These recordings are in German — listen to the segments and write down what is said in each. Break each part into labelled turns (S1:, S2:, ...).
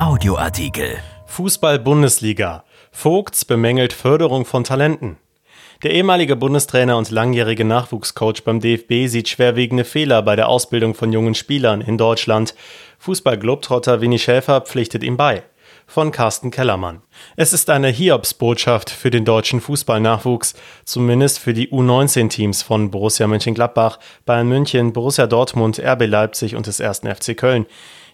S1: Audioartikel.
S2: Fußball-Bundesliga. Vogts bemängelt Förderung von Talenten. Der ehemalige Bundestrainer und langjährige Nachwuchscoach beim DFB sieht schwerwiegende Fehler bei der Ausbildung von jungen Spielern in Deutschland. Fußball-Globtrotter Winnie Schäfer pflichtet ihm bei von Carsten Kellermann. Es ist eine Hiobsbotschaft für den deutschen Fußballnachwuchs, zumindest für die U19-Teams von Borussia Mönchengladbach, Bayern München, Borussia Dortmund, RB Leipzig und des 1. FC Köln.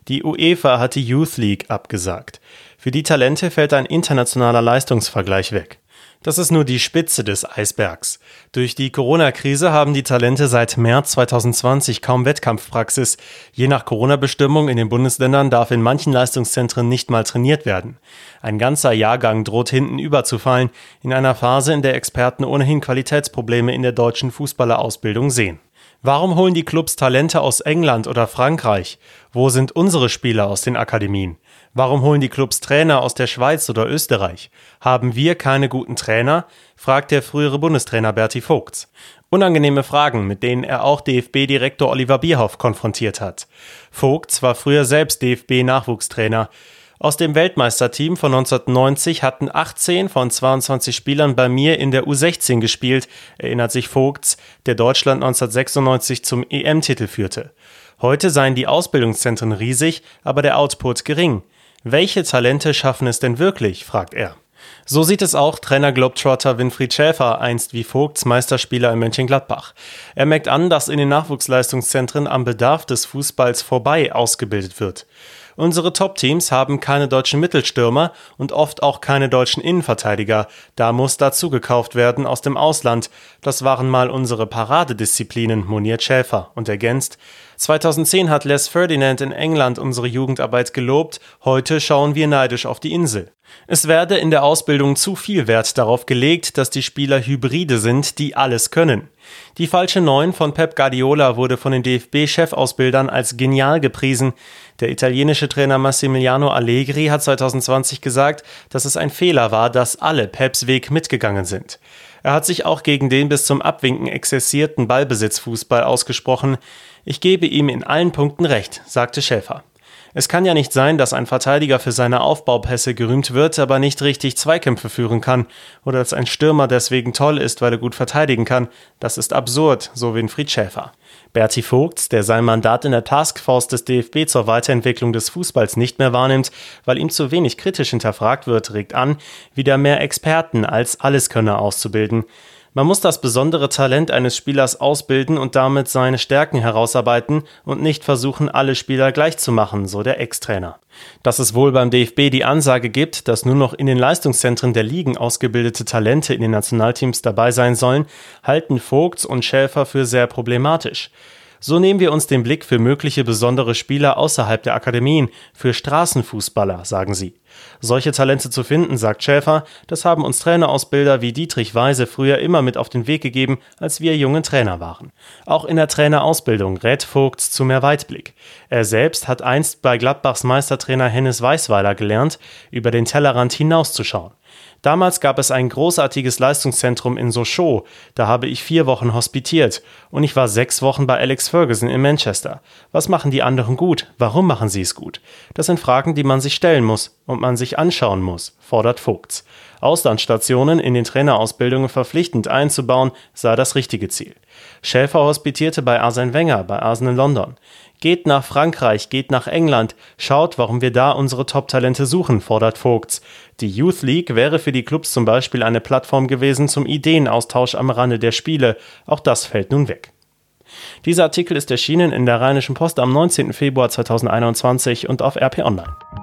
S2: Die UEFA hat die Youth League abgesagt. Für die Talente fällt ein internationaler Leistungsvergleich weg. Das ist nur die Spitze des Eisbergs. Durch die Corona-Krise haben die Talente seit März 2020 kaum Wettkampfpraxis. Je nach Corona-Bestimmung in den Bundesländern darf in manchen Leistungszentren nicht mal trainiert werden. Ein ganzer Jahrgang droht hinten überzufallen, in einer Phase, in der Experten ohnehin Qualitätsprobleme in der deutschen Fußballerausbildung sehen. Warum holen die Clubs Talente aus England oder Frankreich? Wo sind unsere Spieler aus den Akademien? Warum holen die Clubs Trainer aus der Schweiz oder Österreich? Haben wir keine guten Trainer? fragt der frühere Bundestrainer Berti Vogts. Unangenehme Fragen, mit denen er auch DFB-Direktor Oliver Bierhoff konfrontiert hat. Vogts war früher selbst DFB-Nachwuchstrainer. Aus dem Weltmeisterteam von 1990 hatten 18 von 22 Spielern bei mir in der U16 gespielt, erinnert sich Vogts, der Deutschland 1996 zum EM-Titel führte. Heute seien die Ausbildungszentren riesig, aber der Output gering. Welche Talente schaffen es denn wirklich? fragt er. So sieht es auch Trainer Globetrotter Winfried Schäfer, einst wie Vogts Meisterspieler in Mönchengladbach. Er merkt an, dass in den Nachwuchsleistungszentren am Bedarf des Fußballs vorbei ausgebildet wird. Unsere Top-Teams haben keine deutschen Mittelstürmer und oft auch keine deutschen Innenverteidiger. Da muss dazu gekauft werden aus dem Ausland. Das waren mal unsere Paradedisziplinen, moniert Schäfer und ergänzt. 2010 hat Les Ferdinand in England unsere Jugendarbeit gelobt. Heute schauen wir neidisch auf die Insel. Es werde in der Ausbildung zu viel Wert darauf gelegt, dass die Spieler Hybride sind, die alles können. Die falsche Neun von Pep Guardiola wurde von den DFB-Chefausbildern als genial gepriesen. Der italienische Trainer Massimiliano Allegri hat 2020 gesagt, dass es ein Fehler war, dass alle Peps Weg mitgegangen sind. Er hat sich auch gegen den bis zum Abwinken exzessierten Ballbesitzfußball ausgesprochen. Ich gebe ihm in allen Punkten recht, sagte Schäfer. Es kann ja nicht sein, dass ein Verteidiger für seine Aufbaupässe gerühmt wird, aber nicht richtig Zweikämpfe führen kann, oder dass ein Stürmer deswegen toll ist, weil er gut verteidigen kann. Das ist absurd, so Winfried Schäfer. Berti Vogts, der sein Mandat in der Taskforce des DFB zur Weiterentwicklung des Fußballs nicht mehr wahrnimmt, weil ihm zu wenig kritisch hinterfragt wird, regt an, wieder mehr Experten als Alleskönner auszubilden. Man muss das besondere Talent eines Spielers ausbilden und damit seine Stärken herausarbeiten und nicht versuchen, alle Spieler gleich zu machen, so der Ex-Trainer. Dass es wohl beim DFB die Ansage gibt, dass nur noch in den Leistungszentren der Ligen ausgebildete Talente in den Nationalteams dabei sein sollen, halten Vogts und Schäfer für sehr problematisch. So nehmen wir uns den Blick für mögliche besondere Spieler außerhalb der Akademien, für Straßenfußballer, sagen sie. Solche Talente zu finden, sagt Schäfer, das haben uns Trainerausbilder wie Dietrich Weise früher immer mit auf den Weg gegeben, als wir junge Trainer waren. Auch in der Trainerausbildung rät Vogts zu mehr Weitblick. Er selbst hat einst bei Gladbachs Meistertrainer Hennes Weißweiler gelernt, über den Tellerrand hinauszuschauen. Damals gab es ein großartiges Leistungszentrum in Sochaux, da habe ich vier Wochen hospitiert und ich war sechs Wochen bei Alex Ferguson in Manchester. Was machen die anderen gut? Warum machen sie es gut? Das sind Fragen, die man sich stellen muss und man sich anschauen muss, fordert Vogts. Auslandsstationen in den Trainerausbildungen verpflichtend einzubauen, sei das richtige Ziel. Schäfer hospitierte bei Arsene Wenger bei Arsenal London. Geht nach Frankreich, geht nach England, schaut, warum wir da unsere Top-Talente suchen, fordert Vogts. Die Youth League wäre für die Clubs zum Beispiel eine Plattform gewesen zum Ideenaustausch am Rande der Spiele. Auch das fällt nun weg. Dieser Artikel ist erschienen in der Rheinischen Post am 19. Februar 2021 und auf RP Online.